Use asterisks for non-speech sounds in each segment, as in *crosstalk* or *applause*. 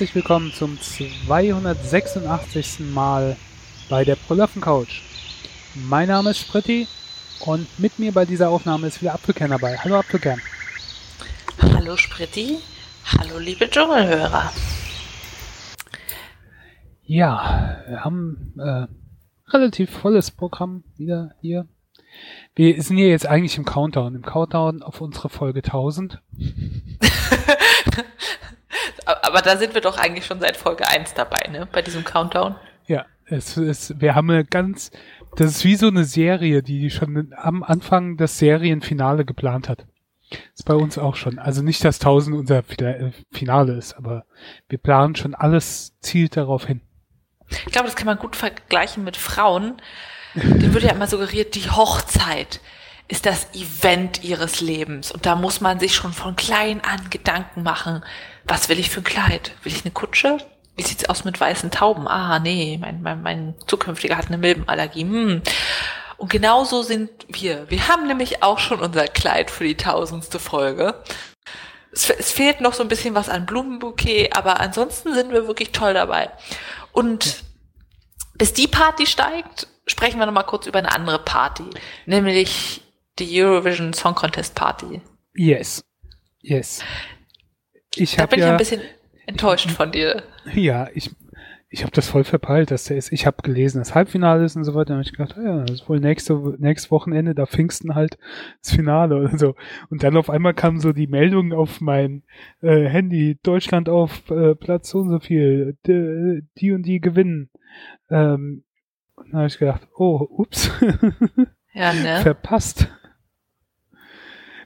herzlich willkommen zum 286. Mal bei der Prolaffen Couch. Mein Name ist Spritti und mit mir bei dieser Aufnahme ist wieder Apfelkern dabei. Hallo Apfelkern. Hallo Spritti. Hallo liebe Dschungelhörer. Ja, wir haben äh, relativ volles Programm wieder hier. Wir sind hier jetzt eigentlich im Countdown, im Countdown auf unsere Folge 1000. *laughs* Aber da sind wir doch eigentlich schon seit Folge 1 dabei, ne? Bei diesem Countdown. Ja, es ist, wir haben eine ganz, das ist wie so eine Serie, die schon am Anfang das Serienfinale geplant hat. Ist bei uns auch schon. Also nicht, dass 1000 unser Finale ist, aber wir planen schon alles zielt darauf hin. Ich glaube, das kann man gut vergleichen mit Frauen. Denen wird ja immer suggeriert, die Hochzeit ist das Event ihres Lebens. Und da muss man sich schon von klein an Gedanken machen. Was will ich für ein Kleid? Will ich eine Kutsche? Wie sieht's aus mit weißen Tauben? Ah, nee, mein, mein, mein zukünftiger hat eine Milbenallergie. Hm. Und genauso sind wir. Wir haben nämlich auch schon unser Kleid für die tausendste Folge. Es, es fehlt noch so ein bisschen was an Blumenbouquet, aber ansonsten sind wir wirklich toll dabei. Und bis die Party steigt, sprechen wir nochmal kurz über eine andere Party, nämlich die Eurovision Song Contest Party. Yes. Yes. Ich da bin ja, ich ein bisschen enttäuscht von dir. Ja, ich, ich habe das voll verpeilt, dass der ist. Ich habe gelesen, das Halbfinale ist und so weiter. Und ich gedacht, ja, das ist wohl nächste, nächstes Wochenende, da Pfingsten halt das Finale oder so. Und dann auf einmal kam so die Meldung auf mein äh, Handy, Deutschland auf äh, Platz so und so viel, die, die und die gewinnen. Ähm, und dann habe ich gedacht, oh, ups. *laughs* Ja, ne? Verpasst.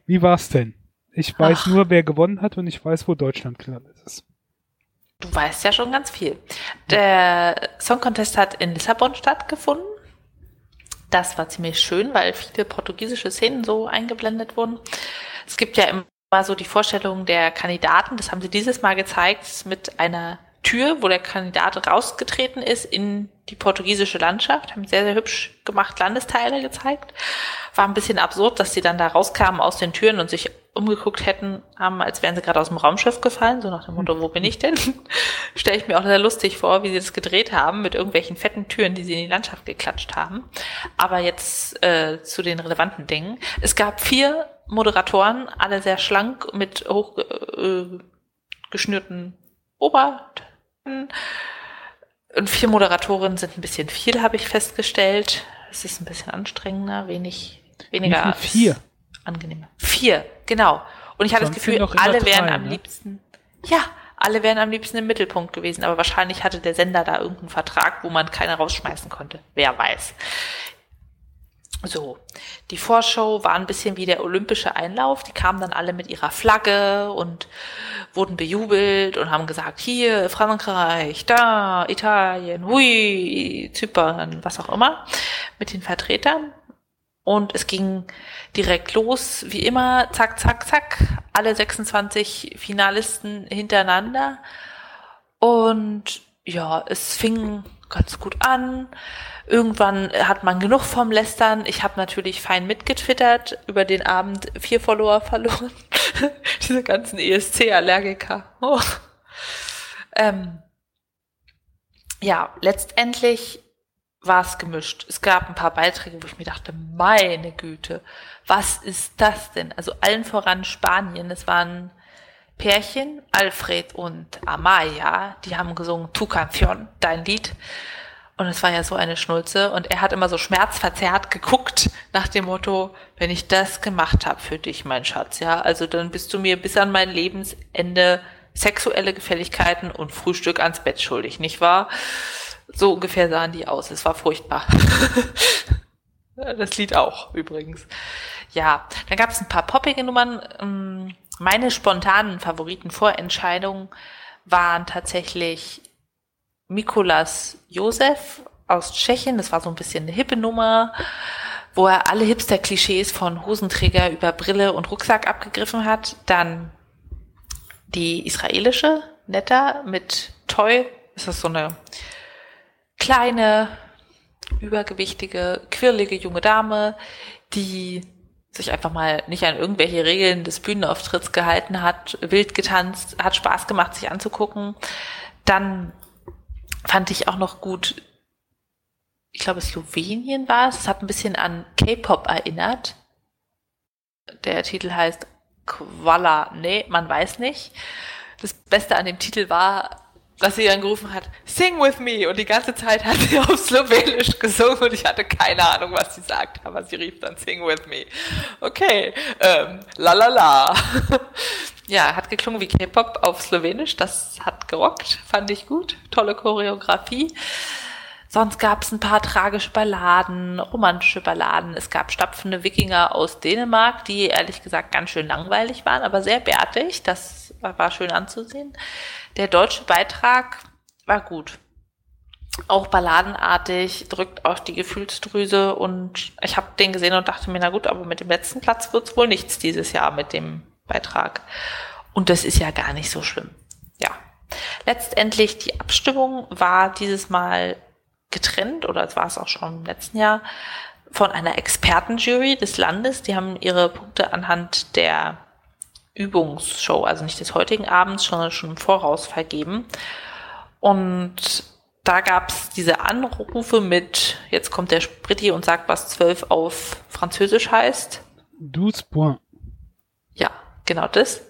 Wie war's denn? Ich weiß Ach. nur, wer gewonnen hat und ich weiß, wo Deutschland gelandet ist. Du weißt ja schon ganz viel. Der Song Contest hat in Lissabon stattgefunden. Das war ziemlich schön, weil viele portugiesische Szenen so eingeblendet wurden. Es gibt ja immer so die Vorstellung der Kandidaten, das haben sie dieses Mal gezeigt, mit einer Tür, wo der Kandidat rausgetreten ist in die portugiesische Landschaft, haben sehr, sehr hübsch gemacht Landesteile gezeigt. War ein bisschen absurd, dass sie dann da rauskamen aus den Türen und sich umgeguckt hätten, haben, als wären sie gerade aus dem Raumschiff gefallen, so nach dem Motto, wo bin ich denn? *laughs* Stelle ich mir auch sehr lustig vor, wie sie das gedreht haben, mit irgendwelchen fetten Türen, die sie in die Landschaft geklatscht haben. Aber jetzt äh, zu den relevanten Dingen. Es gab vier Moderatoren, alle sehr schlank, mit hochgeschnürten äh, Obertönen. Und vier Moderatorinnen sind ein bisschen viel, habe ich festgestellt. Es ist ein bisschen anstrengender, wenig, weniger. Vier angenehmer. Vier, genau. Und ich hatte das Gefühl, alle wären am ne? liebsten, ja, alle wären am liebsten im Mittelpunkt gewesen, aber wahrscheinlich hatte der Sender da irgendeinen Vertrag, wo man keine rausschmeißen konnte. Wer weiß. So, die Vorschau war ein bisschen wie der olympische Einlauf. Die kamen dann alle mit ihrer Flagge und wurden bejubelt und haben gesagt, hier Frankreich, da Italien, hui, Zypern, was auch immer, mit den Vertretern. Und es ging direkt los, wie immer, zack, zack, zack, alle 26 Finalisten hintereinander. Und ja, es fing ganz gut an. Irgendwann hat man genug vom Lästern. Ich habe natürlich fein mitgetwittert, über den Abend vier Follower verloren. *laughs* Diese ganzen ESC-Allergiker. Oh. Ähm, ja, letztendlich war es gemischt. Es gab ein paar Beiträge, wo ich mir dachte, meine Güte, was ist das denn? Also allen voran Spanien. Es waren Pärchen, Alfred und Amaya, die haben gesungen Tu Canción, dein Lied. Und es war ja so eine Schnulze. Und er hat immer so schmerzverzerrt geguckt nach dem Motto, wenn ich das gemacht habe für dich, mein Schatz, ja, also dann bist du mir bis an mein Lebensende sexuelle Gefälligkeiten und Frühstück ans Bett schuldig, nicht wahr? So ungefähr sahen die aus. Es war furchtbar. *laughs* das Lied auch übrigens. Ja, dann gab es ein paar poppige Nummern. Ähm, meine spontanen Favoriten-Vorentscheidungen waren tatsächlich Mikolas Josef aus Tschechien. Das war so ein bisschen eine hippe Nummer, wo er alle Hipster-Klischees von Hosenträger über Brille und Rucksack abgegriffen hat. Dann die israelische Netta mit Toy. Das ist so eine kleine, übergewichtige, quirlige junge Dame, die sich einfach mal nicht an irgendwelche Regeln des Bühnenauftritts gehalten hat, wild getanzt, hat Spaß gemacht, sich anzugucken. Dann fand ich auch noch gut, ich glaube Slowenien war es, es hat ein bisschen an K-Pop erinnert. Der Titel heißt Qualla, nee, man weiß nicht. Das Beste an dem Titel war, dass sie dann gerufen hat, sing with me. Und die ganze Zeit hat sie auf Slowenisch gesungen und ich hatte keine Ahnung, was sie sagt, aber sie rief dann sing with me. Okay, ähm, la la la. *laughs* ja, hat geklungen wie K-Pop auf Slowenisch, das hat gerockt, fand ich gut. Tolle Choreografie. Sonst gab es ein paar tragische Balladen, romantische Balladen. Es gab stapfende Wikinger aus Dänemark, die ehrlich gesagt ganz schön langweilig waren, aber sehr bärtig. Das war schön anzusehen. Der deutsche Beitrag war gut. Auch balladenartig, drückt auf die Gefühlsdrüse und ich habe den gesehen und dachte mir, na gut, aber mit dem letzten Platz wird's wohl nichts dieses Jahr mit dem Beitrag. Und das ist ja gar nicht so schlimm. Ja. Letztendlich die Abstimmung war dieses Mal getrennt, oder es war es auch schon im letzten Jahr, von einer Expertenjury des Landes. Die haben ihre Punkte anhand der Übungsshow, also nicht des heutigen Abends, sondern schon im Voraus vergeben. Und da gab es diese Anrufe mit, jetzt kommt der Spritti und sagt, was zwölf auf Französisch heißt. Douze points. Ja, genau das.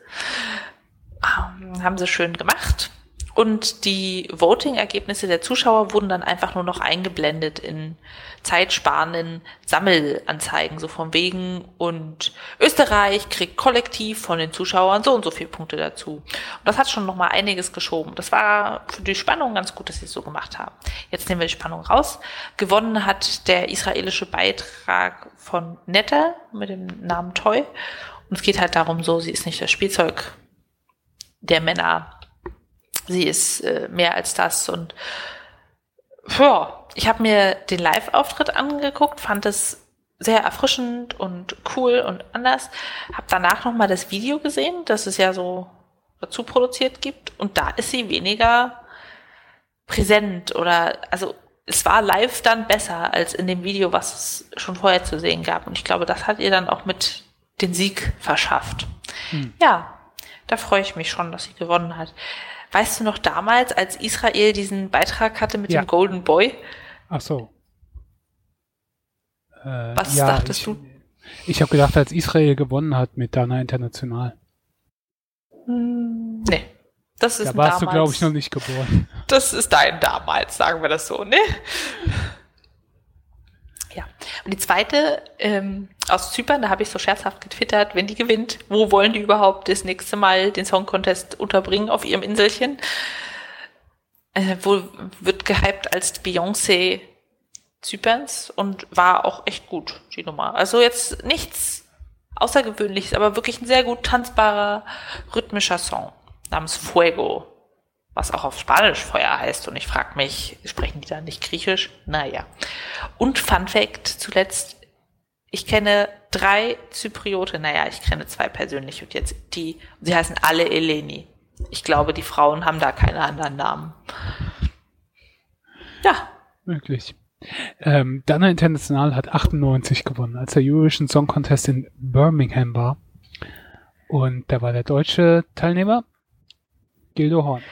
Ähm, haben sie schön gemacht. Und die Voting-Ergebnisse der Zuschauer wurden dann einfach nur noch eingeblendet in zeitsparenden Sammelanzeigen, so von wegen. Und Österreich kriegt kollektiv von den Zuschauern so und so viele Punkte dazu. Und das hat schon noch mal einiges geschoben. Das war für die Spannung ganz gut, dass sie es so gemacht haben. Jetzt nehmen wir die Spannung raus. Gewonnen hat der israelische Beitrag von Netta mit dem Namen Toy. Und es geht halt darum, so, sie ist nicht das Spielzeug der Männer sie ist äh, mehr als das und ja, ich habe mir den Live-Auftritt angeguckt, fand es sehr erfrischend und cool und anders. Habe danach noch mal das Video gesehen, das es ja so dazu produziert gibt und da ist sie weniger präsent oder also es war live dann besser als in dem Video, was es schon vorher zu sehen gab und ich glaube, das hat ihr dann auch mit den Sieg verschafft. Hm. Ja, da freue ich mich schon, dass sie gewonnen hat. Weißt du noch damals, als Israel diesen Beitrag hatte mit ja. dem Golden Boy? Ach so. Äh, Was ja, dachtest ich, du? Ich habe gedacht, als Israel gewonnen hat mit Dana International. Hm, nee. Das ist da warst damals. du, glaube ich, noch nicht geboren. *laughs* Das ist dein damals, sagen wir das so, ne? *laughs* Ja. Und die zweite ähm, aus Zypern, da habe ich so scherzhaft getwittert, wenn die gewinnt, wo wollen die überhaupt das nächste Mal den Song Contest unterbringen auf ihrem Inselchen? Äh, wo wird gehypt als Beyoncé Zyperns und war auch echt gut, die Nummer. Also jetzt nichts Außergewöhnliches, aber wirklich ein sehr gut tanzbarer, rhythmischer Song namens Fuego was auch auf Spanisch Feuer heißt. Und ich frage mich, sprechen die da nicht Griechisch? Naja. Und Fun Fact zuletzt, ich kenne drei Zypriote, naja, ich kenne zwei persönlich und jetzt die, sie heißen alle Eleni. Ich glaube, die Frauen haben da keine anderen Namen. Ja. Möglich. Ähm, Dana International hat 98 gewonnen, als der Eurovision Song Contest in Birmingham war. Und da war der deutsche Teilnehmer Gildo Horn.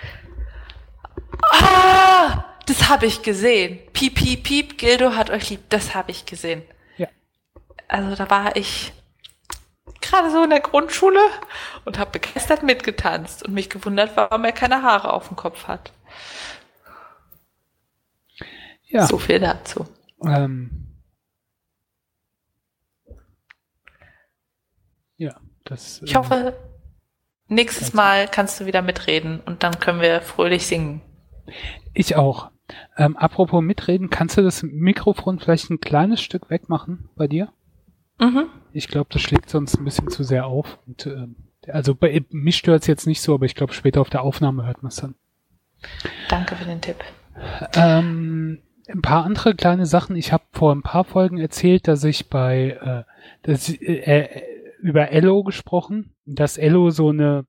Ah, das habe ich gesehen. Piep, piep, piep, Gildo hat euch lieb. Das habe ich gesehen. Also da war ich gerade so in der Grundschule und habe begeistert mitgetanzt und mich gewundert, warum er keine Haare auf dem Kopf hat. Ja. So viel dazu. Ähm. Ja, das. Ich hoffe, nächstes Mal kannst du wieder mitreden und dann können wir fröhlich singen. Ich auch. Ähm, apropos mitreden, kannst du das Mikrofon vielleicht ein kleines Stück wegmachen bei dir? Mhm. Ich glaube, das schlägt sonst ein bisschen zu sehr auf. Und, äh, also bei mich stört es jetzt nicht so, aber ich glaube, später auf der Aufnahme hört man es dann. Danke für den Tipp. Ähm, ein paar andere kleine Sachen. Ich habe vor ein paar Folgen erzählt, dass ich bei äh, dass, äh, äh über Ello gesprochen, dass Ello so eine,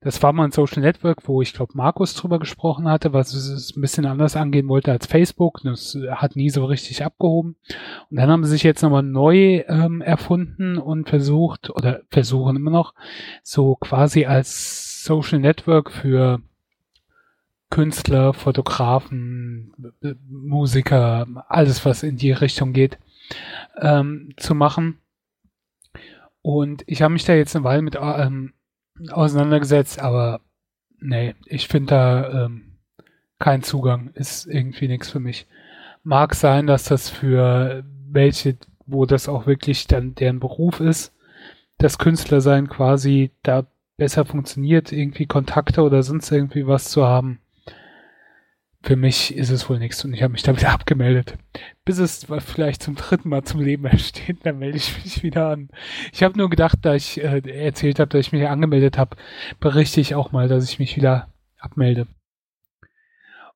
das war mal ein Social Network, wo ich glaube Markus drüber gesprochen hatte, was es ein bisschen anders angehen wollte als Facebook. Das hat nie so richtig abgehoben. Und dann haben sie sich jetzt nochmal neu ähm, erfunden und versucht, oder versuchen immer noch, so quasi als Social Network für Künstler, Fotografen, Musiker, alles was in die Richtung geht, ähm, zu machen. Und ich habe mich da jetzt eine Weile mit ähm, auseinandergesetzt, aber nee, ich finde da ähm, kein Zugang, ist irgendwie nichts für mich. Mag sein, dass das für welche, wo das auch wirklich dann deren Beruf ist, das Künstlersein quasi da besser funktioniert, irgendwie Kontakte oder sonst irgendwie was zu haben für mich ist es wohl nichts und ich habe mich da wieder *laughs* abgemeldet. Bis es vielleicht zum dritten Mal zum Leben *laughs* ersteht, dann melde ich mich wieder an. Ich habe nur gedacht, da ich äh, erzählt habe, dass ich mich angemeldet habe, berichte ich auch mal, dass ich mich wieder abmelde.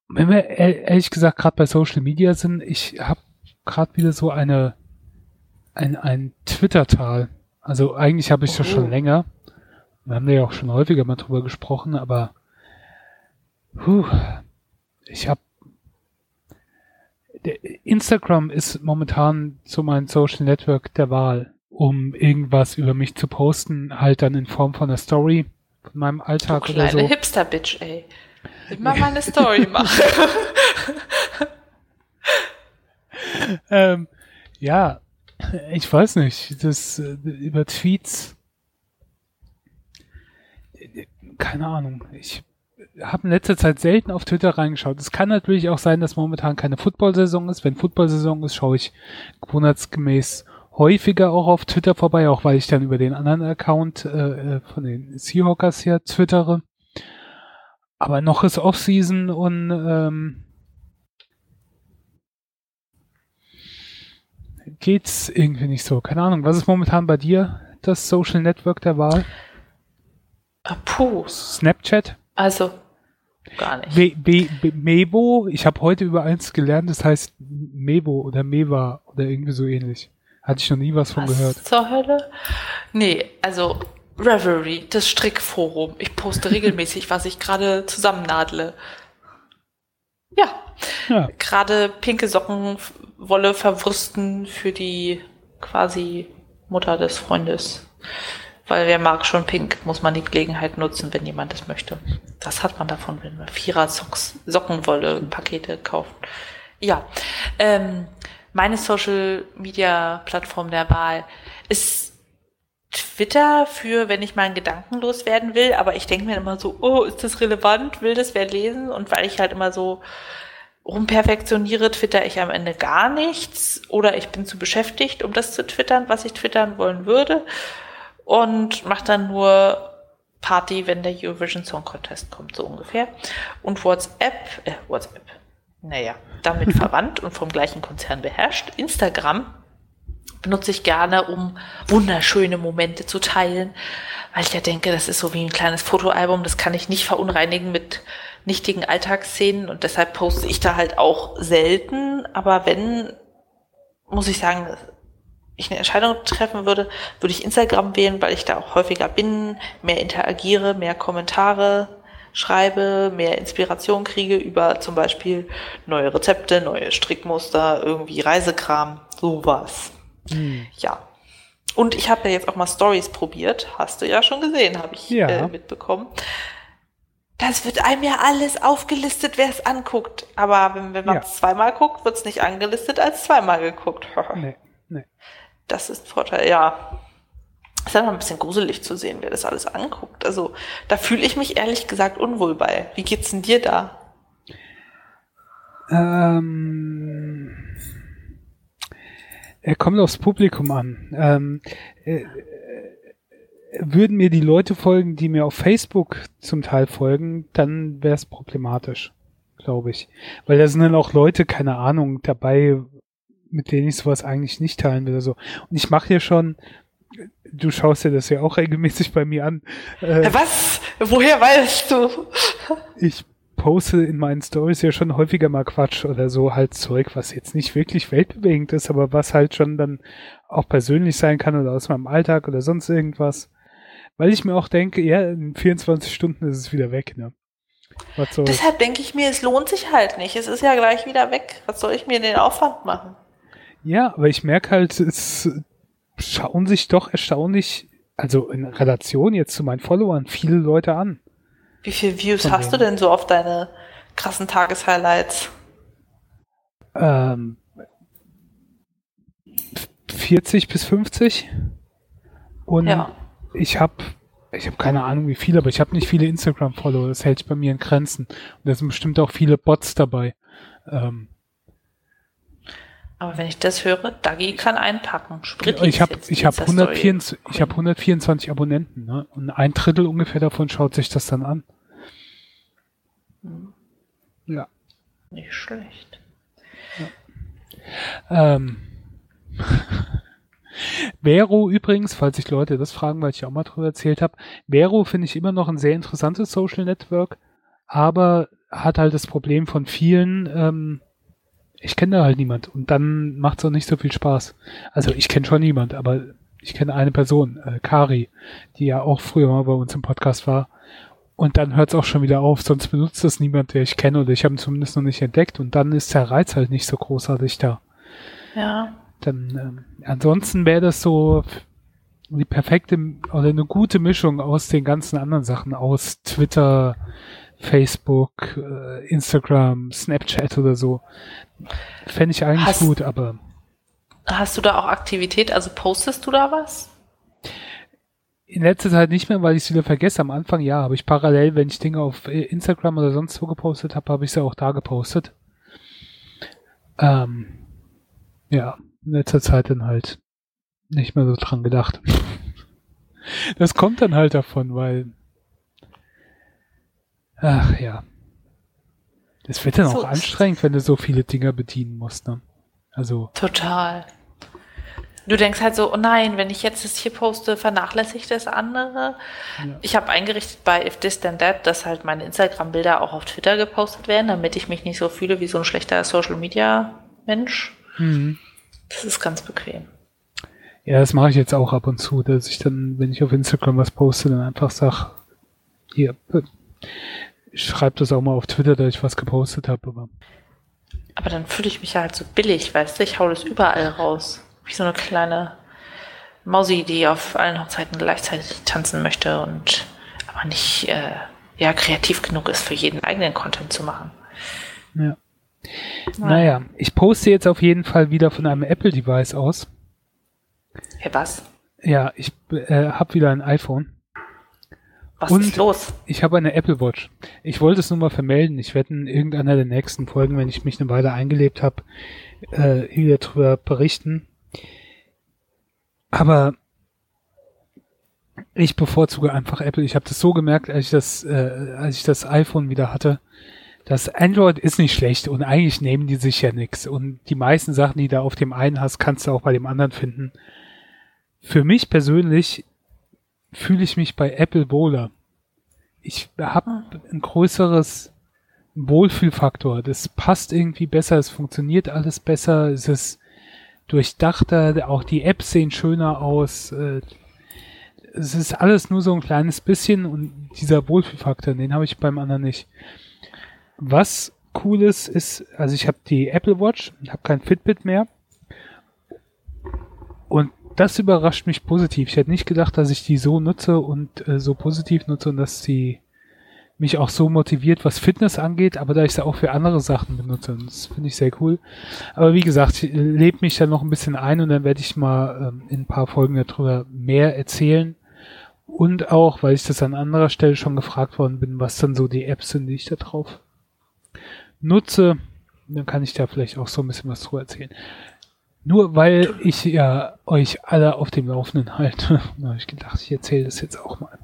wenn wir ehrlich gesagt gerade bei Social Media sind, ich habe gerade wieder so eine ein, ein Twitter-Tal. Also eigentlich habe ich das schon oh. länger. Wir haben da ja auch schon häufiger mal drüber gesprochen, aber puh, ich habe Instagram ist momentan so mein Social Network der Wahl, um irgendwas über mich zu posten, halt dann in Form von einer Story von meinem Alltag du oder so. Hipster-Bitch, ey. Immer mal eine Story *laughs* machen. ähm, ja, ich weiß nicht, das äh, über Tweets, keine Ahnung, ich habe in letzter Zeit selten auf Twitter reingeschaut. Es kann natürlich auch sein, dass momentan keine Football-Saison ist. Wenn Football-Saison ist, schaue ich gewohnheitsgemäß häufiger auch auf Twitter vorbei, auch weil ich dann über den anderen Account äh, äh von den Seahawkers hier twittere. Aber noch ist Off-Season und ähm, geht's irgendwie nicht so. Keine Ahnung, was ist momentan bei dir das Social Network der Wahl? Puh. Snapchat? Also, gar nicht. Me, Be, Be, Mebo, ich habe heute über eins gelernt, das heißt Mebo oder Meva oder irgendwie so ähnlich. Hatte ich noch nie was von was gehört. Zur Hölle? Nee, also Reverie, das Strickforum. Ich poste *laughs* regelmäßig, was ich gerade zusammennadle. Ja. ja. Gerade pinke Sockenwolle verwursten für die quasi Mutter des Freundes. Weil wer mag schon pink, muss man die Gelegenheit nutzen, wenn jemand es möchte. Das hat man davon, wenn man Vierer Socks, Sockenwolle Pakete kauft. Ja, ähm, meine Social Media Plattform der Wahl ist Twitter für, wenn ich mal einen Gedanken loswerden will, aber ich denke mir immer so, oh, ist das relevant? Will das wer lesen? Und weil ich halt immer so rumperfektioniere, twitter ich am Ende gar nichts oder ich bin zu beschäftigt, um das zu twittern, was ich twittern wollen würde und macht dann nur Party, wenn der Eurovision Song Contest kommt, so ungefähr. Und WhatsApp, äh, WhatsApp, naja, damit *laughs* verwandt und vom gleichen Konzern beherrscht. Instagram benutze ich gerne, um wunderschöne Momente zu teilen, weil ich ja denke, das ist so wie ein kleines Fotoalbum, das kann ich nicht verunreinigen mit nichtigen Alltagsszenen und deshalb poste ich da halt auch selten, aber wenn, muss ich sagen, ich eine Entscheidung treffen würde, würde ich Instagram wählen, weil ich da auch häufiger bin, mehr interagiere, mehr Kommentare schreibe, mehr Inspiration kriege über zum Beispiel neue Rezepte, neue Strickmuster, irgendwie Reisekram, sowas. Hm. Ja. Und ich habe ja jetzt auch mal Stories probiert, hast du ja schon gesehen, habe ich ja. äh, mitbekommen. Das wird einem ja alles aufgelistet, wer es anguckt. Aber wenn, wenn man es ja. zweimal guckt, wird es nicht angelistet als zweimal geguckt. *laughs* nee, nee. Das ist ein Vorteil, ja. Es ist einfach ein bisschen gruselig zu sehen, wer das alles anguckt. Also da fühle ich mich ehrlich gesagt unwohl bei. Wie geht's denn dir da? Ähm, er kommt aufs Publikum an. Ähm, äh, würden mir die Leute folgen, die mir auf Facebook zum Teil folgen, dann wäre es problematisch, glaube ich. Weil da sind dann auch Leute, keine Ahnung, dabei, mit denen ich sowas eigentlich nicht teilen will oder so. Und ich mache hier schon, du schaust dir das ja auch regelmäßig bei mir an. Äh, Was? Woher weißt du? ich poste in meinen Stories ja schon häufiger mal Quatsch oder so halt Zeug, was jetzt nicht wirklich weltbewegend ist, aber was halt schon dann auch persönlich sein kann oder aus meinem Alltag oder sonst irgendwas. Weil ich mir auch denke, ja, in 24 Stunden ist es wieder weg, ne? Deshalb denke ich mir, es lohnt sich halt nicht. Es ist ja gleich wieder weg. Was soll ich mir den Aufwand machen? Ja, aber ich merke halt, es schauen sich doch erstaunlich, also in Relation jetzt zu meinen Followern, viele Leute an. Wie viele Views Von hast denen. du denn so auf deine krassen Tageshighlights? Ähm, 40 bis 50. Und ja. ich habe ich habe keine Ahnung wie viele, aber ich habe nicht viele Instagram-Follower. Das hält sich bei mir in Grenzen. Und da sind bestimmt auch viele Bots dabei. Ähm, aber wenn ich das höre, Dagi kann einpacken. Sprit ich habe ich hab 124, ich hab 124 Abonnenten ne? und ein Drittel ungefähr davon schaut sich das dann an. Hm. Ja. Nicht schlecht. Ja. Ähm. *laughs* Vero übrigens, falls sich Leute das fragen, weil ich auch mal drüber erzählt habe, Vero finde ich immer noch ein sehr interessantes Social Network, aber hat halt das Problem von vielen, ähm, ich kenne da halt niemand und dann macht es auch nicht so viel Spaß. Also ich kenne schon niemand, aber ich kenne eine Person, äh, Kari, die ja auch früher mal bei uns im Podcast war. Und dann hört es auch schon wieder auf, sonst benutzt das niemand, der ich kenne oder ich habe ihn zumindest noch nicht entdeckt und dann ist der Reiz halt nicht so großartig da. Ja. Dann ähm, ansonsten wäre das so die perfekte oder eine gute Mischung aus den ganzen anderen Sachen, aus Twitter, Facebook, äh, Instagram, Snapchat oder so. Fände ich eigentlich hast, gut, aber. Hast du da auch Aktivität? Also postest du da was? In letzter Zeit nicht mehr, weil ich es wieder vergesse. Am Anfang ja, habe ich parallel, wenn ich Dinge auf Instagram oder sonst wo gepostet habe, habe ich sie auch da gepostet. Ähm, ja, in letzter Zeit dann halt nicht mehr so dran gedacht. *laughs* das kommt dann halt davon, weil. Ach ja. Es wird dann so auch anstrengend, wenn du so viele Dinger bedienen musst, ne? Also. Total. Du denkst halt so, oh nein, wenn ich jetzt das hier poste, vernachlässigt das andere. Ja. Ich habe eingerichtet bei If This Then That, dass halt meine Instagram-Bilder auch auf Twitter gepostet werden, damit ich mich nicht so fühle wie so ein schlechter Social-Media-Mensch. Mhm. Das ist ganz bequem. Ja, das mache ich jetzt auch ab und zu, dass ich dann, wenn ich auf Instagram was poste, dann einfach sage, hier, ich schreibe das auch mal auf Twitter, dass ich was gepostet habe. Aber, aber dann fühle ich mich ja halt so billig, weißt du, ich hau das überall raus. Wie so eine kleine Mausi, die auf allen Hochzeiten gleichzeitig tanzen möchte und aber nicht äh, ja, kreativ genug ist, für jeden eigenen Content zu machen. Ja. Naja, ich poste jetzt auf jeden Fall wieder von einem Apple-Device aus. Hey, was? Ja, ich äh, habe wieder ein iPhone. Was Und ist los? Ich habe eine Apple Watch. Ich wollte es nur mal vermelden. Ich werde in irgendeiner der nächsten Folgen, wenn ich mich eine Weile eingelebt habe, äh, wieder darüber berichten. Aber ich bevorzuge einfach Apple. Ich habe das so gemerkt, als ich das, äh, als ich das iPhone wieder hatte das Android ist nicht schlecht und eigentlich nehmen die sich ja nichts. Und die meisten Sachen, die du auf dem einen hast, kannst du auch bei dem anderen finden. Für mich persönlich fühle ich mich bei Apple wohler. Ich habe ein größeres Wohlfühlfaktor. Das passt irgendwie besser, es funktioniert alles besser, es ist durchdachter, auch die Apps sehen schöner aus. Äh, es ist alles nur so ein kleines bisschen und dieser Wohlfühlfaktor, den habe ich beim anderen nicht. Was cooles ist, also ich habe die Apple Watch, habe kein Fitbit mehr. Und das überrascht mich positiv. Ich hätte nicht gedacht, dass ich die so nutze und äh, so positiv nutze und dass sie mich auch so motiviert, was Fitness angeht, aber da ich sie auch für andere Sachen benutze. Das finde ich sehr cool. Aber wie gesagt, ich lebe mich da noch ein bisschen ein und dann werde ich mal ähm, in ein paar Folgen darüber mehr erzählen. Und auch, weil ich das an anderer Stelle schon gefragt worden bin, was dann so die Apps sind, die ich da drauf nutze, dann kann ich da vielleicht auch so ein bisschen was drüber erzählen. Nur weil ich ja euch alle auf dem Laufenden halte, *laughs* habe ich gedacht, ich erzähle das jetzt auch mal.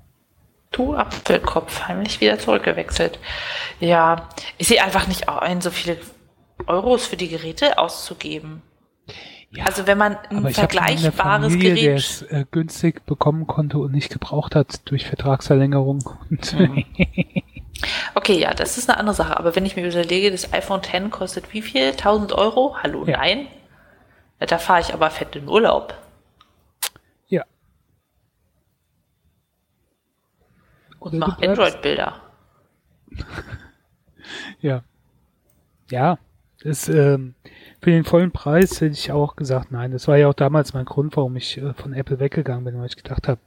Du Apfelkopf, heimlich wieder zurückgewechselt. Ja, ich sehe einfach nicht ein, so viele Euros für die Geräte auszugeben. Ja, also wenn man ein vergleichbares Familie, Gerät, der es äh, günstig bekommen konnte und nicht gebraucht hat durch Vertragsverlängerung. Mhm. *laughs* Okay, ja, das ist eine andere Sache. Aber wenn ich mir überlege, das iPhone X kostet wie viel? 1000 Euro? Hallo, ja. nein. Da fahre ich aber fett in Urlaub. Ja. Und mach Android-Bilder. *laughs* ja. Ja, das, ähm, für den vollen Preis hätte ich auch gesagt, nein. Das war ja auch damals mein Grund, warum ich äh, von Apple weggegangen bin, weil ich gedacht habe,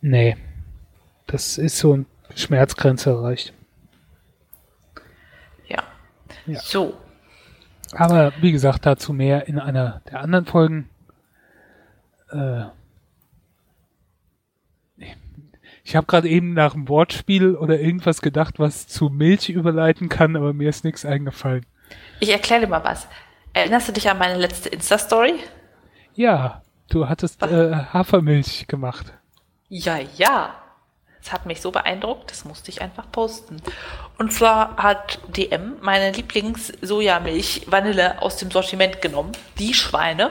nee, das ist so eine Schmerzgrenze erreicht. Ja. ja. So. Aber wie gesagt, dazu mehr in einer der anderen Folgen. Äh, ich habe gerade eben nach einem Wortspiel oder irgendwas gedacht, was zu Milch überleiten kann, aber mir ist nichts eingefallen. Ich erkläre dir mal was. Erinnerst du dich an meine letzte Insta-Story? Ja, du hattest äh, Hafermilch gemacht. Ja, ja. Es hat mich so beeindruckt, das musste ich einfach posten. Und zwar hat DM meine Lieblings-Sojamilch Vanille aus dem Sortiment genommen, die Schweine,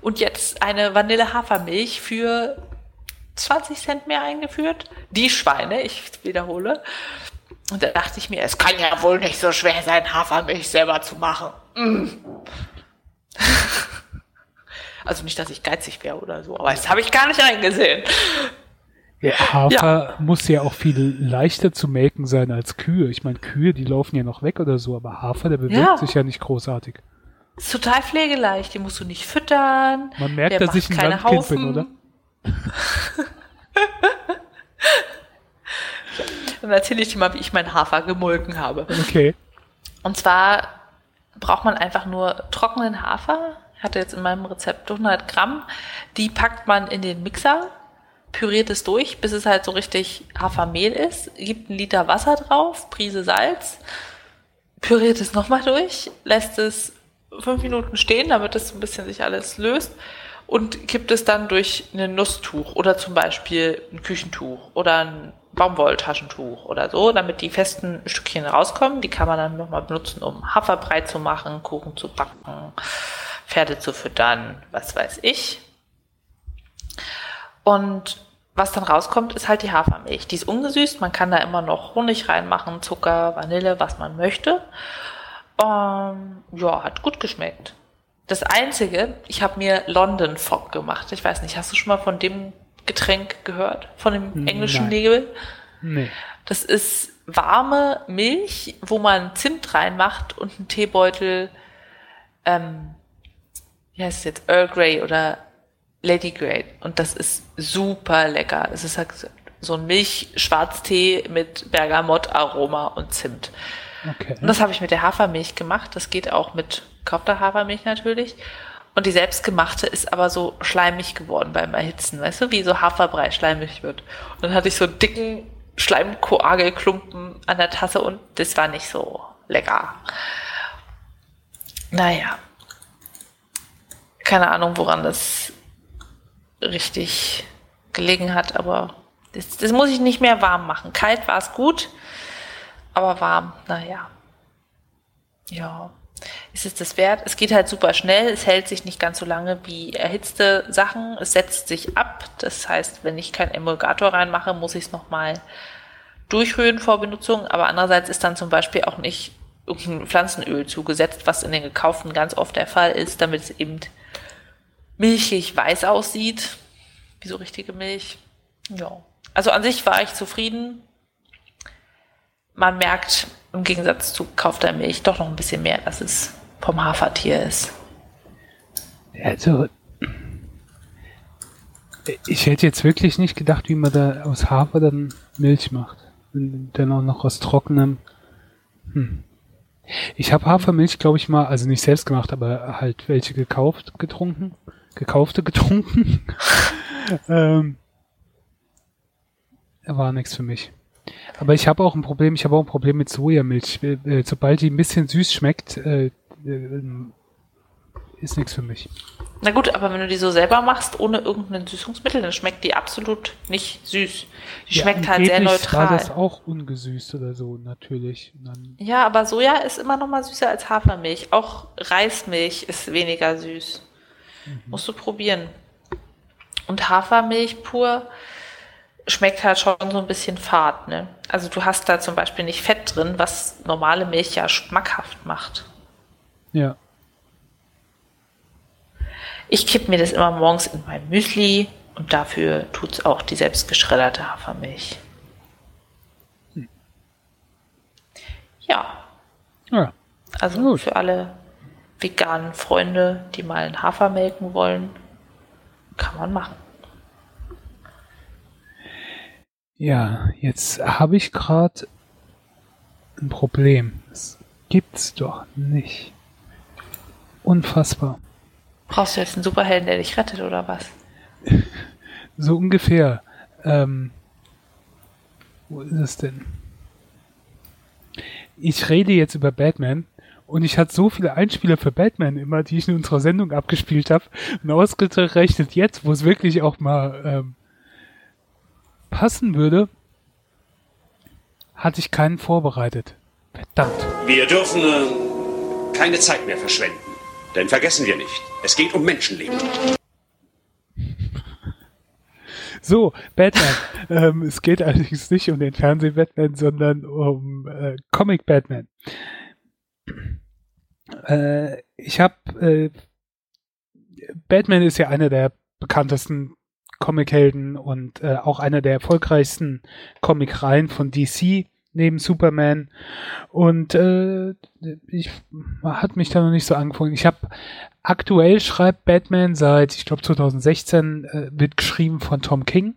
und jetzt eine Vanille-Hafermilch für 20 Cent mehr eingeführt. Die Schweine, ich wiederhole. Und da dachte ich mir, es kann ja wohl nicht so schwer sein, Hafermilch selber zu machen. Mm. *laughs* also nicht, dass ich geizig wäre oder so, aber das habe ich gar nicht eingesehen. Ja, Hafer ja. muss ja auch viel leichter zu melken sein als Kühe. Ich meine, Kühe, die laufen ja noch weg oder so, aber Hafer, der bewegt ja. sich ja nicht großartig. Ist total pflegeleicht, die musst du nicht füttern. Man merkt, dass ich ein keine Landkind Haufen. bin, oder? *laughs* Dann erzähle ich dir mal, wie ich meinen Hafer gemolken habe. Okay. Und zwar braucht man einfach nur trockenen Hafer. Ich hatte jetzt in meinem Rezept 100 Gramm. Die packt man in den Mixer, püriert es durch, bis es halt so richtig Hafermehl ist, gibt einen Liter Wasser drauf, Prise Salz, püriert es nochmal durch, lässt es fünf Minuten stehen, damit es ein bisschen sich alles löst und kippt es dann durch ein Nusstuch oder zum Beispiel ein Küchentuch oder ein Baumwolltaschentuch oder so, damit die festen Stückchen rauskommen. Die kann man dann nochmal benutzen, um Haferbrei zu machen, Kuchen zu backen, Pferde zu füttern, was weiß ich. Und was dann rauskommt, ist halt die Hafermilch. Die ist ungesüßt, man kann da immer noch Honig reinmachen, Zucker, Vanille, was man möchte. Ähm, ja, hat gut geschmeckt. Das Einzige, ich habe mir London Fog gemacht. Ich weiß nicht, hast du schon mal von dem Getränk gehört? Von dem englischen Nein. Nebel? Nee. Das ist warme Milch, wo man Zimt reinmacht und einen Teebeutel, ähm, wie heißt es jetzt, Earl Grey oder Lady Grey. Und das ist super lecker. Es ist halt so ein Milch-Schwarztee mit Bergamott-Aroma und Zimt. Okay. Und das habe ich mit der Hafermilch gemacht. Das geht auch mit kaufter Hafermilch natürlich. Und die selbstgemachte ist aber so schleimig geworden beim Erhitzen, weißt du, wie so Haferbrei schleimig wird. Und dann hatte ich so einen dicken Schleimkoagelklumpen an der Tasse und das war nicht so lecker. Naja. Keine Ahnung, woran das richtig gelegen hat, aber das, das muss ich nicht mehr warm machen. Kalt war es gut, aber warm, naja. Ja ist es das wert? Es geht halt super schnell, es hält sich nicht ganz so lange wie erhitzte Sachen, es setzt sich ab. Das heißt, wenn ich keinen Emulgator reinmache, muss ich es nochmal durchrühren vor Benutzung. Aber andererseits ist dann zum Beispiel auch nicht irgendein Pflanzenöl zugesetzt, was in den gekauften ganz oft der Fall ist, damit es eben milchig weiß aussieht, wie so richtige Milch. Ja. Also an sich war ich zufrieden. Man merkt im Gegensatz zu kaufter Milch doch noch ein bisschen mehr, dass es vom Hafertier ist. Also, ich hätte jetzt wirklich nicht gedacht, wie man da aus Hafer dann Milch macht. Und dann auch noch aus trockenem. Hm. Ich habe Hafermilch, glaube ich mal, also nicht selbst gemacht, aber halt welche gekauft, getrunken. Gekaufte getrunken. *laughs* ähm, war nichts für mich. Aber ich habe auch ein Problem, ich habe auch ein Problem mit Sojamilch. Äh, sobald die ein bisschen süß schmeckt, äh, äh, ist nichts für mich. Na gut, aber wenn du die so selber machst, ohne irgendein Süßungsmittel, dann schmeckt die absolut nicht süß. Die ja, schmeckt halt sehr neutral. war das auch ungesüßt oder so, natürlich. ja, aber Soja ist immer noch mal süßer als Hafermilch. Auch Reismilch ist weniger süß. Mhm. Musst du probieren. Und Hafermilch pur schmeckt halt schon so ein bisschen fad. Ne? Also du hast da zum Beispiel nicht Fett drin, was normale Milch ja schmackhaft macht. Ja. Ich kipp mir das immer morgens in mein Müsli und dafür tut es auch die selbstgeschredderte Hafermilch. Hm. Ja. ja. Also Gut. für alle veganen Freunde, die mal einen Hafer melken wollen, kann man machen. Ja, jetzt habe ich gerade ein Problem. Das gibt's doch nicht. Unfassbar. Brauchst du jetzt einen Superhelden, der dich rettet, oder was? *laughs* so ungefähr. Ähm, wo ist es denn? Ich rede jetzt über Batman und ich hatte so viele Einspieler für Batman immer, die ich in unserer Sendung abgespielt habe. Und ausgerechnet jetzt, wo es wirklich auch mal ähm, passen würde, hatte ich keinen vorbereitet. Verdammt. Wir dürfen äh, keine Zeit mehr verschwenden. Denn vergessen wir nicht, es geht um Menschenleben. So, Batman. *laughs* ähm, es geht allerdings nicht um den Fernseh-Batman, sondern um äh, Comic-Batman. Äh, ich habe äh, Batman ist ja einer der bekanntesten Comic-Helden und äh, auch einer der erfolgreichsten Comic-Reihen von DC neben Superman. Und äh, ich hat mich da noch nicht so angefangen. Ich habe aktuell schreibt Batman seit, ich glaube 2016, äh, wird geschrieben von Tom King.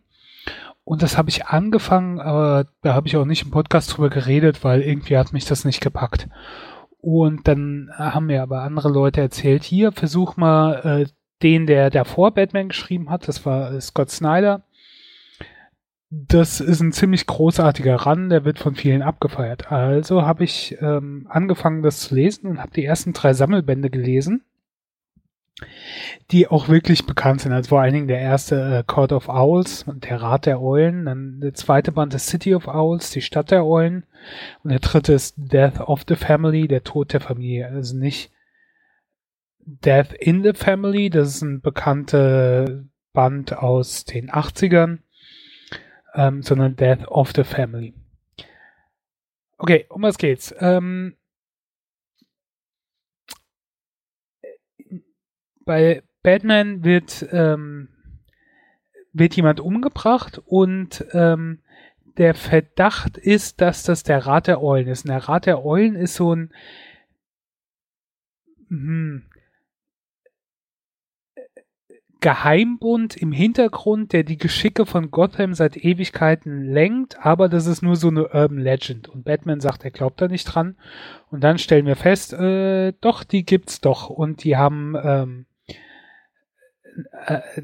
Und das habe ich angefangen, aber da habe ich auch nicht im Podcast drüber geredet, weil irgendwie hat mich das nicht gepackt. Und dann haben mir aber andere Leute erzählt, hier, versuch mal äh, den, der davor Batman geschrieben hat, das war äh, Scott Snyder. Das ist ein ziemlich großartiger Run, der wird von vielen abgefeiert. Also habe ich ähm, angefangen, das zu lesen und habe die ersten drei Sammelbände gelesen, die auch wirklich bekannt sind. Also vor allen Dingen der erste äh, Court of Owls und der Rat der Eulen. Dann der zweite Band ist City of Owls, die Stadt der Eulen. Und der dritte ist Death of the Family, der Tod der Familie. Also nicht Death in the Family, das ist ein bekannter Band aus den 80ern ähm, sondern Death of the Family. Okay, um was geht's? Ähm, bei Batman wird, ähm, wird jemand umgebracht und ähm, der Verdacht ist, dass das der Rat der Eulen ist. Und der Rat der Eulen ist so ein hm, Geheimbund im Hintergrund, der die Geschicke von Gotham seit Ewigkeiten lenkt, aber das ist nur so eine Urban Legend. Und Batman sagt, er glaubt da nicht dran. Und dann stellen wir fest, äh, doch, die gibt's doch. Und die haben, ähm, äh,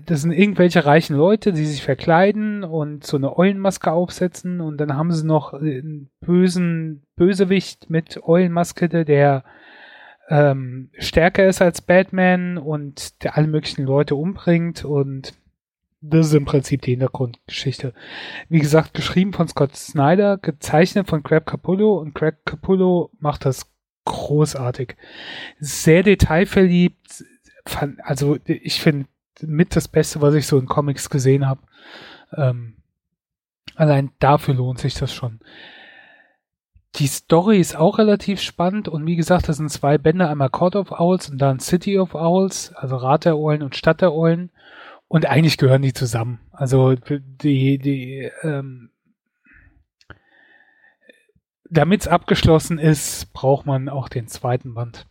das sind irgendwelche reichen Leute, die sich verkleiden und so eine Eulenmaske aufsetzen. Und dann haben sie noch einen bösen Bösewicht mit Eulenmaske, der ähm, stärker ist als Batman und der alle möglichen Leute umbringt und das ist im Prinzip die Hintergrundgeschichte. Wie gesagt, geschrieben von Scott Snyder, gezeichnet von Craig Capullo und Craig Capullo macht das großartig. Sehr detailverliebt, also ich finde mit das Beste, was ich so in Comics gesehen habe. Ähm, allein dafür lohnt sich das schon. Die Story ist auch relativ spannend und wie gesagt, das sind zwei Bände, einmal Court of Owls und dann City of Owls, also Rat der Eulen und Stadt der Eulen. Und eigentlich gehören die zusammen. Also die, die, ähm, damit es abgeschlossen ist, braucht man auch den zweiten Band.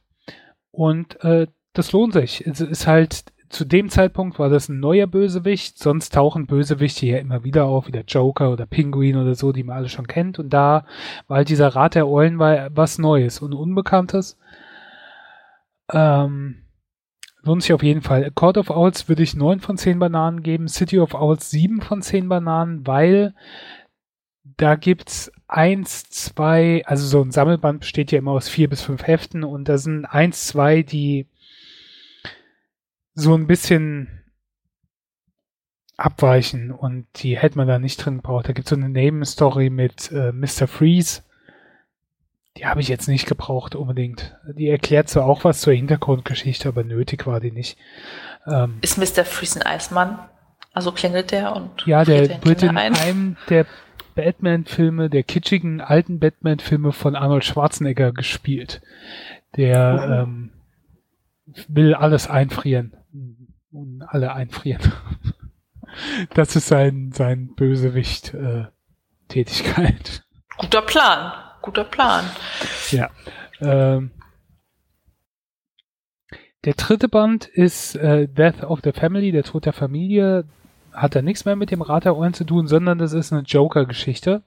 Und äh, das lohnt sich. Es ist halt zu dem Zeitpunkt war das ein neuer Bösewicht, sonst tauchen Bösewichte ja immer wieder auf, wie der Joker oder Pinguin oder so, die man alle schon kennt. Und da war halt dieser Rat der Eulen war was Neues und Unbekanntes. Ähm, lohnt sich auf jeden Fall. Court of Owls würde ich 9 von 10 Bananen geben, City of Owls 7 von 10 Bananen, weil da gibt's eins, zwei, also so ein Sammelband besteht ja immer aus vier bis fünf Heften und da sind eins, zwei, die so ein bisschen abweichen und die hätte man da nicht drin gebraucht. Da gibt es so eine Nebenstory mit äh, Mr. Freeze. Die habe ich jetzt nicht gebraucht unbedingt. Die erklärt zwar auch was zur Hintergrundgeschichte, aber nötig war die nicht. Ähm, Ist Mr. Freeze ein Eismann? Also klingelt der und ja, der wird in ein? einem der Batman-Filme, der kitschigen alten Batman-Filme von Arnold Schwarzenegger gespielt. Der oh. ähm, will alles einfrieren und alle einfrieren. *laughs* das ist sein, sein Bösewicht-Tätigkeit. Guter Plan. guter Plan. Ja. Ähm, der dritte Band ist äh, Death of the Family, der Tod der Familie. Hat da nichts mehr mit dem Rat der Ohren zu tun, sondern das ist eine Joker-Geschichte.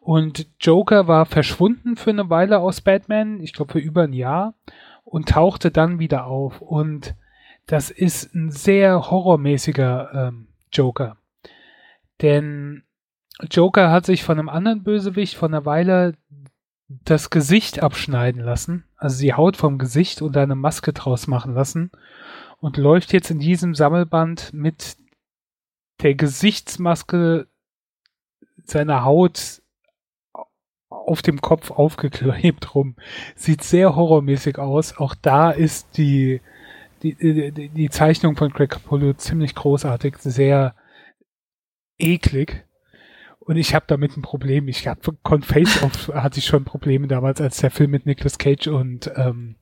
Und Joker war verschwunden für eine Weile aus Batman, ich glaube für über ein Jahr, und tauchte dann wieder auf. Und das ist ein sehr horrormäßiger ähm, Joker. Denn Joker hat sich von einem anderen Bösewicht von einer Weile das Gesicht abschneiden lassen, also die Haut vom Gesicht und eine Maske draus machen lassen und läuft jetzt in diesem Sammelband mit der Gesichtsmaske seiner Haut auf dem Kopf aufgeklebt rum. Sieht sehr horrormäßig aus. Auch da ist die, die, die, die Zeichnung von Greg Capullo ziemlich großartig, sehr eklig. Und ich habe damit ein Problem. Ich habe von Face Off *laughs* hatte ich schon Probleme damals, als der Film mit Nicolas Cage und ähm,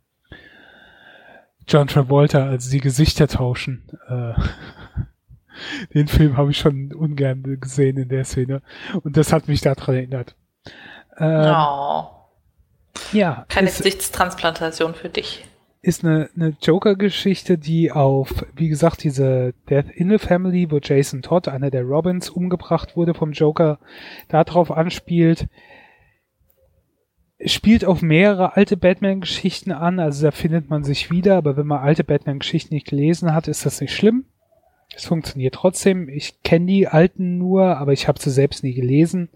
John Travolta, also die Gesichter tauschen. Äh, *laughs* den Film habe ich schon ungern gesehen in der Szene. Und das hat mich daran erinnert. Ähm, oh. Ja. Keine Gesichtstransplantation für dich ist eine, eine Joker-Geschichte, die auf, wie gesagt, diese Death in the Family, wo Jason Todd, einer der Robins, umgebracht wurde vom Joker, darauf anspielt. Spielt auf mehrere alte Batman-Geschichten an, also da findet man sich wieder, aber wenn man alte Batman-Geschichten nicht gelesen hat, ist das nicht schlimm. Es funktioniert trotzdem. Ich kenne die alten nur, aber ich habe sie selbst nie gelesen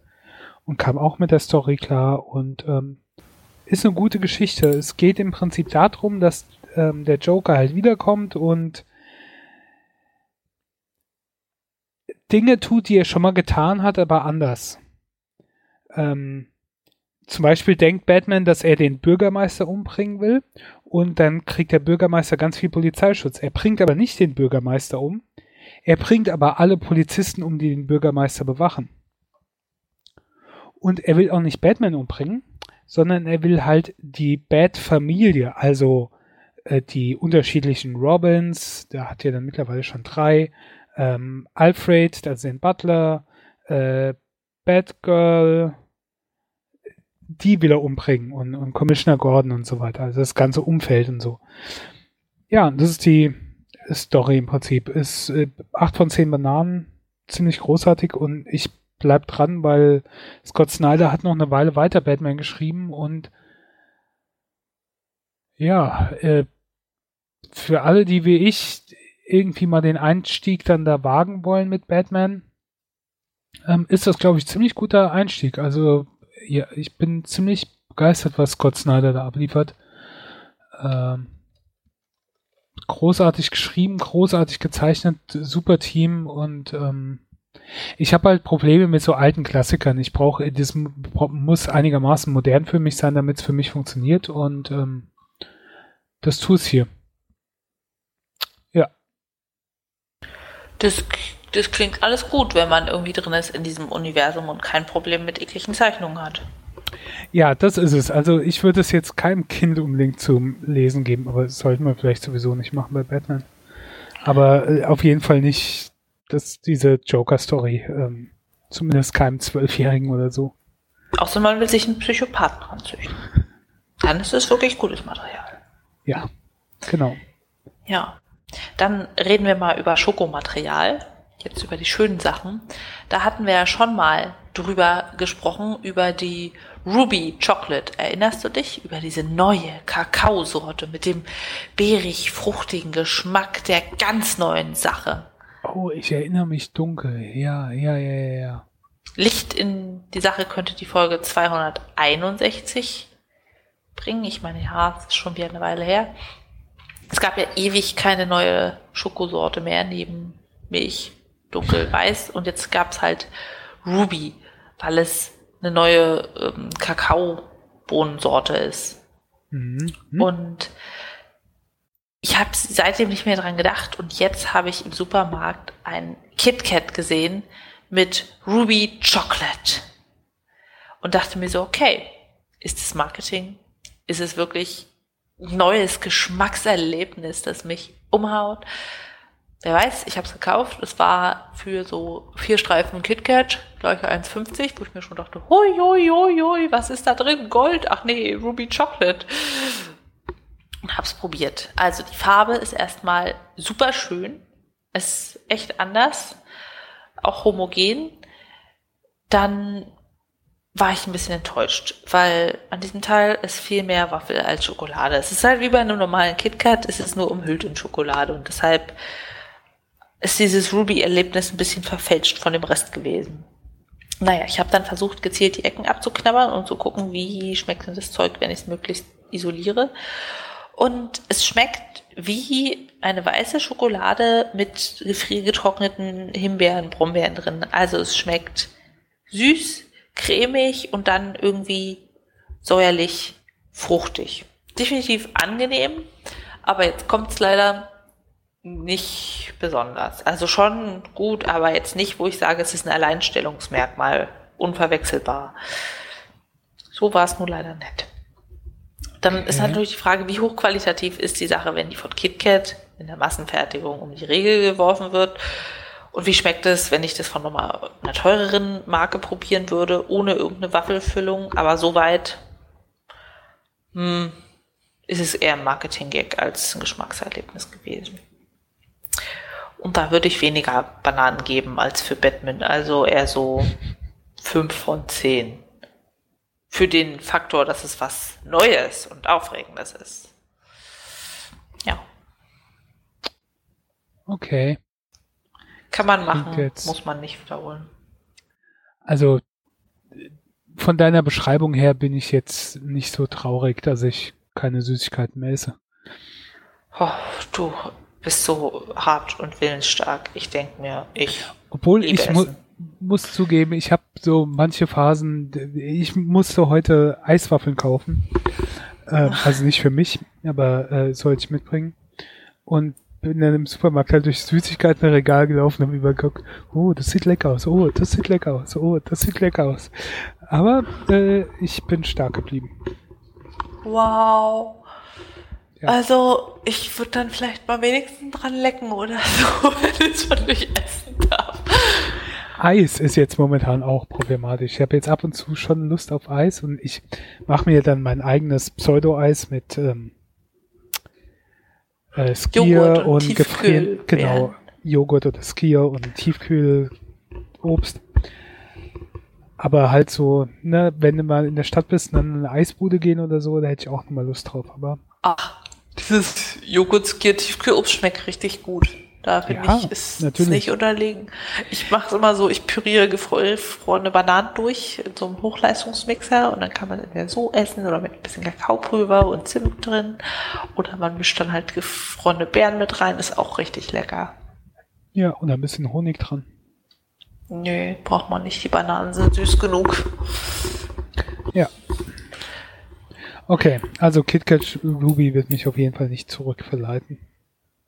und kam auch mit der Story klar und ähm, ist eine gute Geschichte. Es geht im Prinzip darum, dass ähm, der Joker halt wiederkommt und Dinge tut, die er schon mal getan hat, aber anders. Ähm, zum Beispiel denkt Batman, dass er den Bürgermeister umbringen will und dann kriegt der Bürgermeister ganz viel Polizeischutz. Er bringt aber nicht den Bürgermeister um. Er bringt aber alle Polizisten um, die den Bürgermeister bewachen. Und er will auch nicht Batman umbringen, sondern er will halt die Bat-Familie, also äh, die unterschiedlichen Robins, der hat ja dann mittlerweile schon drei, ähm, Alfred, also den Butler, äh, Batgirl, die will er umbringen und, und Commissioner Gordon und so weiter, also das ganze Umfeld und so. Ja, das ist die Story im Prinzip. Ist äh, 8 von 10 Bananen, ziemlich großartig und ich bleib dran, weil Scott Snyder hat noch eine Weile weiter Batman geschrieben und ja, äh, für alle, die wie ich irgendwie mal den Einstieg dann da wagen wollen mit Batman, ähm, ist das, glaube ich, ziemlich guter Einstieg. Also, ja, ich bin ziemlich begeistert, was Scott Snyder da abliefert. Ähm, großartig geschrieben, großartig gezeichnet, super Team und ähm, ich habe halt Probleme mit so alten Klassikern. Ich brauche, das muss einigermaßen modern für mich sein, damit es für mich funktioniert und ähm, das tut es hier. Ja. Das, das klingt alles gut, wenn man irgendwie drin ist in diesem Universum und kein Problem mit ekligen Zeichnungen hat. Ja, das ist es. Also ich würde es jetzt keinem Kind unbedingt zum Lesen geben, aber das sollten wir vielleicht sowieso nicht machen bei Batman. Aber äh, auf jeden Fall nicht das, diese Joker-Story. Ähm, zumindest keinem Zwölfjährigen oder so. Außer man will sich einen Psychopathen ranzüchten. Dann ist es wirklich gutes Material. Ja, genau. Ja. Dann reden wir mal über Schokomaterial. Jetzt über die schönen Sachen. Da hatten wir ja schon mal drüber gesprochen, über die Ruby Chocolate. Erinnerst du dich? Über diese neue Kakaosorte mit dem beerig-fruchtigen Geschmack der ganz neuen Sache. Oh, ich erinnere mich dunkel. Ja, ja, ja, ja, ja. Licht in die Sache könnte die Folge 261 bringen. Ich meine, ja, es ist schon wieder eine Weile her. Es gab ja ewig keine neue Schokosorte mehr neben Milch, dunkelweiß. *laughs* Und jetzt gab es halt Ruby, weil es eine neue ähm, Kakaobohnensorte ist. Mhm. Und ich habe seitdem nicht mehr dran gedacht und jetzt habe ich im Supermarkt ein KitKat gesehen mit Ruby Chocolate und dachte mir so, okay, ist es Marketing? Ist es wirklich neues Geschmackserlebnis, das mich umhaut? wer weiß, ich habe es gekauft. Es war für so vier Streifen KitKat, gleich 1,50, wo ich mir schon dachte, hui, hui, hui, hui, was ist da drin? Gold? Ach nee, Ruby Chocolate. Und hab's probiert. Also die Farbe ist erstmal super schön. Ist echt anders. Auch homogen. Dann war ich ein bisschen enttäuscht, weil an diesem Teil ist viel mehr Waffel als Schokolade. Es ist halt wie bei einem normalen KitKat, es ist nur umhüllt in Schokolade und deshalb ist dieses Ruby-Erlebnis ein bisschen verfälscht von dem Rest gewesen. Naja, ich habe dann versucht, gezielt die Ecken abzuknabbern und zu gucken, wie schmeckt denn das Zeug, wenn ich es möglichst isoliere. Und es schmeckt wie eine weiße Schokolade mit gefriergetrockneten Himbeeren, Brombeeren drin. Also es schmeckt süß, cremig und dann irgendwie säuerlich, fruchtig. Definitiv angenehm, aber jetzt kommt es leider nicht besonders. Also schon gut, aber jetzt nicht, wo ich sage, es ist ein Alleinstellungsmerkmal, unverwechselbar. So war es nur leider nicht. Dann ist natürlich die Frage, wie hochqualitativ ist die Sache, wenn die von KitKat in der Massenfertigung um die Regel geworfen wird und wie schmeckt es, wenn ich das von nochmal einer teureren Marke probieren würde, ohne irgendeine Waffelfüllung? Aber soweit hm, ist es eher ein Marketing-Gag als ein Geschmackserlebnis gewesen. Und da würde ich weniger Bananen geben als für Batman. Also eher so fünf von zehn. Für den Faktor, dass es was Neues und Aufregendes ist. Ja. Okay. Kann man machen, jetzt, muss man nicht wiederholen. Also von deiner Beschreibung her bin ich jetzt nicht so traurig, dass ich keine Süßigkeiten mehr esse. Oh, du bist so hart und willensstark. Ich denke mir, ich. Obwohl ich mu muss zugeben, ich habe so manche Phasen, ich musste heute Eiswaffeln kaufen. Äh, also nicht für mich, aber äh, sollte ich mitbringen. Und bin dann im Supermarkt halt durch Süßigkeitenregal gelaufen und habe übergeguckt, oh, das sieht lecker aus, oh, das sieht lecker aus, oh, das sieht lecker aus. Aber äh, ich bin stark geblieben. Wow. Ja. Also, ich würde dann vielleicht mal wenigstens dran lecken oder *laughs* so, wenn es von durch essen darf. Eis ist jetzt momentan auch problematisch. Ich habe jetzt ab und zu schon Lust auf Eis und ich mache mir dann mein eigenes Pseudo-Eis mit ähm, äh, Skier und, und gefrieren. Genau, Joghurt oder Skier und Tiefkühlobst. Aber halt so, ne, wenn du mal in der Stadt bist, dann in eine Eisbude gehen oder so, da hätte ich auch noch mal Lust drauf. Aber Ach, dieses Joghurt Skier Tiefkühlobst schmeckt richtig gut. Da finde ja, ich, ist es nicht unterlegen. Ich mache es immer so, ich püriere gefrorene Bananen durch in so einem Hochleistungsmixer und dann kann man entweder so essen oder mit ein bisschen Kakaopulver und Zimt drin. Oder man mischt dann halt gefrorene Beeren mit rein, ist auch richtig lecker. Ja, und ein bisschen Honig dran. Nö, braucht man nicht. Die Bananen sind süß genug. Ja. Okay, also KitKat Ruby wird mich auf jeden Fall nicht zurückverleiten.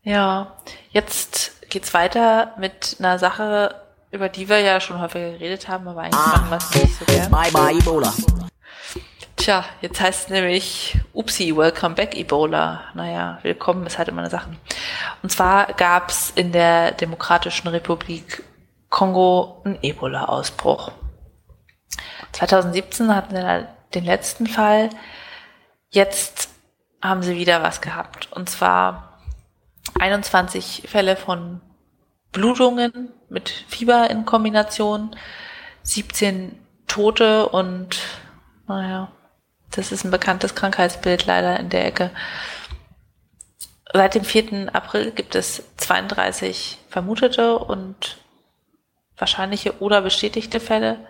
Ja, jetzt geht's weiter mit einer Sache, über die wir ja schon häufiger geredet haben, aber eigentlich machen wir es nicht so gern. Bye bye Ebola. Tja, jetzt heißt es nämlich Upsi, welcome back Ebola. Naja, willkommen ist halt immer eine Sache. Und zwar gab's in der Demokratischen Republik Kongo einen Ebola-Ausbruch. 2017 hatten wir den letzten Fall. Jetzt haben sie wieder was gehabt. Und zwar 21 Fälle von Blutungen mit Fieber in Kombination, 17 Tote und naja, das ist ein bekanntes Krankheitsbild leider in der Ecke. Seit dem 4. April gibt es 32 vermutete und wahrscheinliche oder bestätigte Fälle.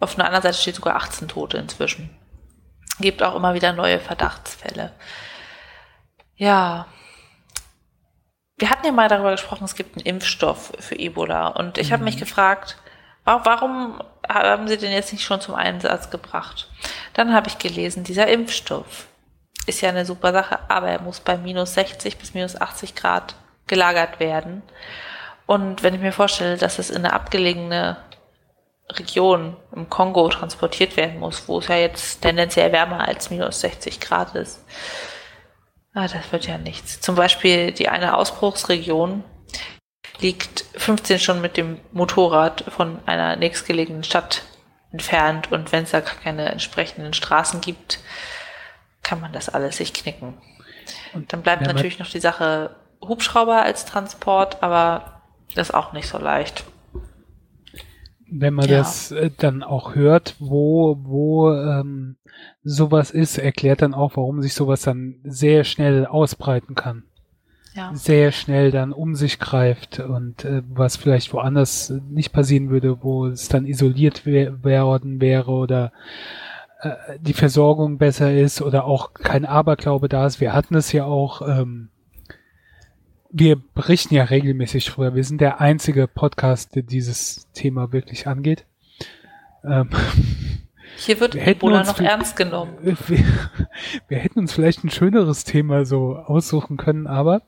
Auf einer anderen Seite steht sogar 18 Tote inzwischen. Gibt auch immer wieder neue Verdachtsfälle. Ja, wir hatten ja mal darüber gesprochen, es gibt einen Impfstoff für Ebola. Und ich mhm. habe mich gefragt, warum haben sie den jetzt nicht schon zum Einsatz gebracht? Dann habe ich gelesen, dieser Impfstoff ist ja eine super Sache, aber er muss bei minus 60 bis minus 80 Grad gelagert werden. Und wenn ich mir vorstelle, dass es in eine abgelegene Region im Kongo transportiert werden muss, wo es ja jetzt tendenziell wärmer als minus 60 Grad ist, Ah, das wird ja nichts. Zum Beispiel die eine Ausbruchsregion, liegt 15 Stunden mit dem Motorrad von einer nächstgelegenen Stadt entfernt und wenn es da keine entsprechenden Straßen gibt, kann man das alles sich knicken. Und dann bleibt natürlich noch die Sache Hubschrauber als Transport, aber das ist auch nicht so leicht. Wenn man ja. das äh, dann auch hört, wo, wo ähm, sowas ist, erklärt dann auch, warum sich sowas dann sehr schnell ausbreiten kann. Ja. Sehr schnell dann um sich greift und äh, was vielleicht woanders nicht passieren würde, wo es dann isoliert worden wäre oder äh, die Versorgung besser ist oder auch kein Aberglaube da ist. Wir hatten es ja auch ähm, wir berichten ja regelmäßig drüber. Wir sind der einzige Podcast, der dieses Thema wirklich angeht. Ähm, Hier wird Ebola noch ernst genommen. *laughs* Wir, wir, hätten uns vielleicht ein schöneres Thema so aussuchen können, aber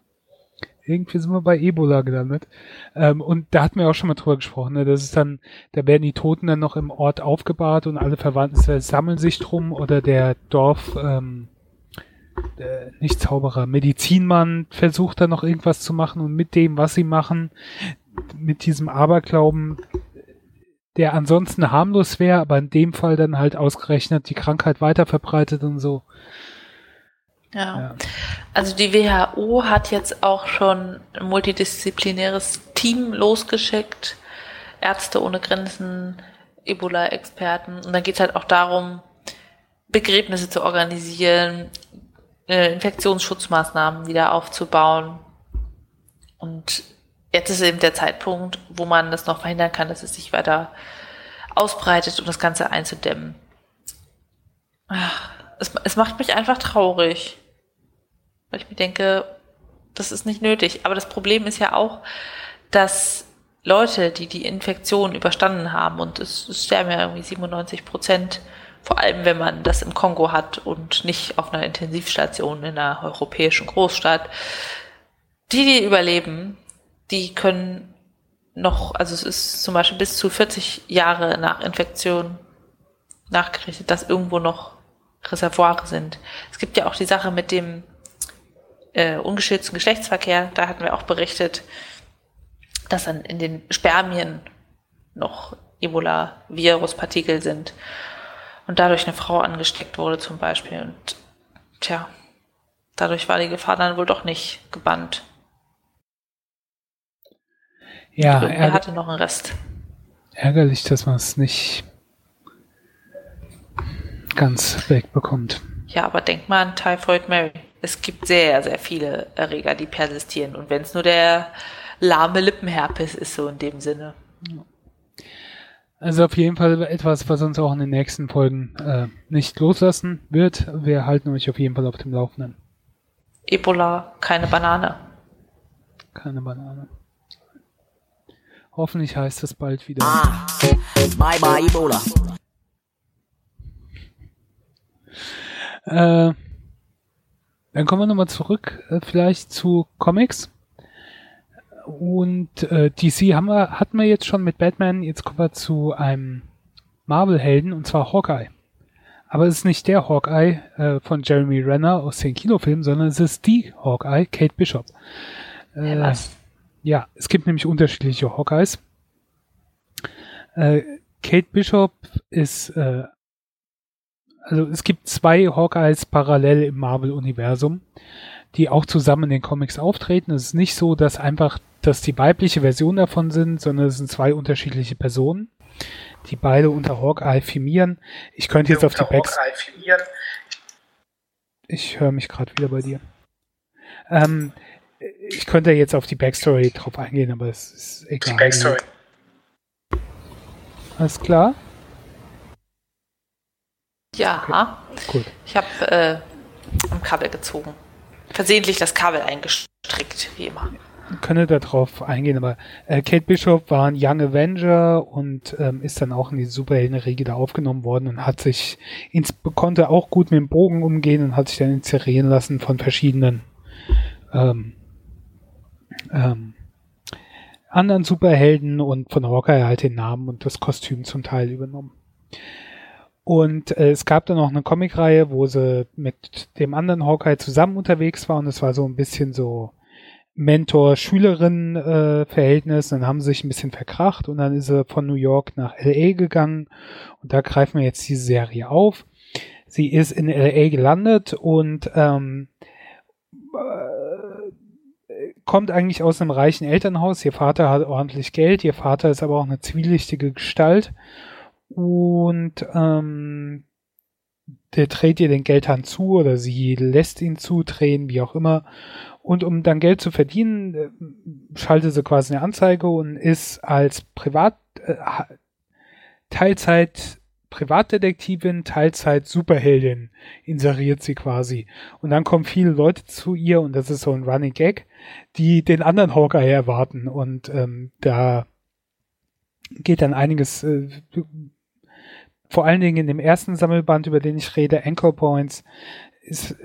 irgendwie sind wir bei Ebola gelandet. Ähm, und da hatten wir auch schon mal drüber gesprochen. Ne? Das ist dann, da werden die Toten dann noch im Ort aufgebahrt und alle Verwandten sammeln sich drum oder der Dorf ähm, äh, nicht Zauberer, Medizinmann versucht da noch irgendwas zu machen und mit dem, was sie machen, mit diesem Aberglauben, der ansonsten harmlos wäre, aber in dem Fall dann halt ausgerechnet die Krankheit weiter verbreitet und so. Ja. ja. Also die WHO hat jetzt auch schon ein multidisziplinäres Team losgeschickt, Ärzte ohne Grenzen, Ebola-Experten. Und dann geht es halt auch darum, Begräbnisse zu organisieren, äh, Infektionsschutzmaßnahmen wieder aufzubauen. Und jetzt ist eben der Zeitpunkt, wo man das noch verhindern kann, dass es sich weiter ausbreitet, um das Ganze einzudämmen. Ach, es, es macht mich einfach traurig, weil ich mir denke, das ist nicht nötig. Aber das Problem ist ja auch, dass Leute, die die Infektion überstanden haben, und es, es sterben ja irgendwie 97 Prozent vor allem, wenn man das im Kongo hat und nicht auf einer Intensivstation in einer europäischen Großstadt. Die, die überleben, die können noch, also es ist zum Beispiel bis zu 40 Jahre nach Infektion nachgerichtet, dass irgendwo noch Reservoire sind. Es gibt ja auch die Sache mit dem äh, ungeschützten Geschlechtsverkehr, da hatten wir auch berichtet, dass dann in den Spermien noch Ebola-Viruspartikel sind und dadurch eine Frau angesteckt wurde zum Beispiel. Und tja, dadurch war die Gefahr dann wohl doch nicht gebannt. Ja, er hatte noch einen Rest. Ärgerlich, dass man es nicht ganz wegbekommt. Ja, aber denk mal an Typhoid Mary. Es gibt sehr, sehr viele Erreger, die persistieren. Und wenn es nur der lahme Lippenherpes ist, so in dem Sinne. Ja. Also auf jeden Fall etwas, was uns auch in den nächsten Folgen äh, nicht loslassen wird. Wir halten euch auf jeden Fall auf dem Laufenden. Ebola, keine Banane. Keine Banane. Hoffentlich heißt es bald wieder. Ah, bye bye Ebola. Äh, dann kommen wir nochmal zurück, äh, vielleicht zu Comics. Und äh, DC haben wir, hatten wir jetzt schon mit Batman. Jetzt kommen wir zu einem Marvel-Helden und zwar Hawkeye. Aber es ist nicht der Hawkeye äh, von Jeremy Renner aus den Kinofilmen, sondern es ist die Hawkeye, Kate Bishop. Äh, ja, ja, es gibt nämlich unterschiedliche Hawkeyes. Äh, Kate Bishop ist, äh, also es gibt zwei Hawkeyes parallel im Marvel-Universum, die auch zusammen in den Comics auftreten. Es ist nicht so, dass einfach das die weibliche Version davon sind, sondern es sind zwei unterschiedliche Personen, die beide unter Hawkeye firmieren. Ich könnte jetzt auf die Backs... Ich höre mich gerade wieder bei dir. Ähm, ich könnte jetzt auf die Backstory drauf eingehen, aber es ist egal. Die Backstory. Alles klar? Ja. Okay. Gut. Ich habe äh, am Kabel gezogen. Versehentlich das Kabel eingestrickt, wie immer könne darauf eingehen, aber äh, Kate Bishop war ein Young Avenger und ähm, ist dann auch in die Superheldenriege da aufgenommen worden und hat sich ins, konnte auch gut mit dem Bogen umgehen und hat sich dann inserieren lassen von verschiedenen ähm, ähm, anderen Superhelden und von Hawkeye halt den Namen und das Kostüm zum Teil übernommen. Und äh, es gab dann auch eine Comicreihe, wo sie mit dem anderen Hawkeye zusammen unterwegs war und es war so ein bisschen so Mentor-Schülerin-Verhältnis, dann haben sie sich ein bisschen verkracht und dann ist er von New York nach LA gegangen. Und da greifen wir jetzt die Serie auf. Sie ist in LA gelandet und ähm, äh, kommt eigentlich aus einem reichen Elternhaus. Ihr Vater hat ordentlich Geld, ihr Vater ist aber auch eine zwielichtige Gestalt und ähm, der dreht ihr den Geldhahn zu oder sie lässt ihn zudrehen, wie auch immer. Und um dann Geld zu verdienen, äh, schaltet sie quasi eine Anzeige und ist als Privat, äh, Teilzeit Privatdetektivin, Teilzeit Superheldin inseriert sie quasi. Und dann kommen viele Leute zu ihr und das ist so ein Running Gag, die den anderen Hawkeye erwarten. Und ähm, da geht dann einiges, äh, vor allen Dingen in dem ersten Sammelband, über den ich rede, Anchor Points, ist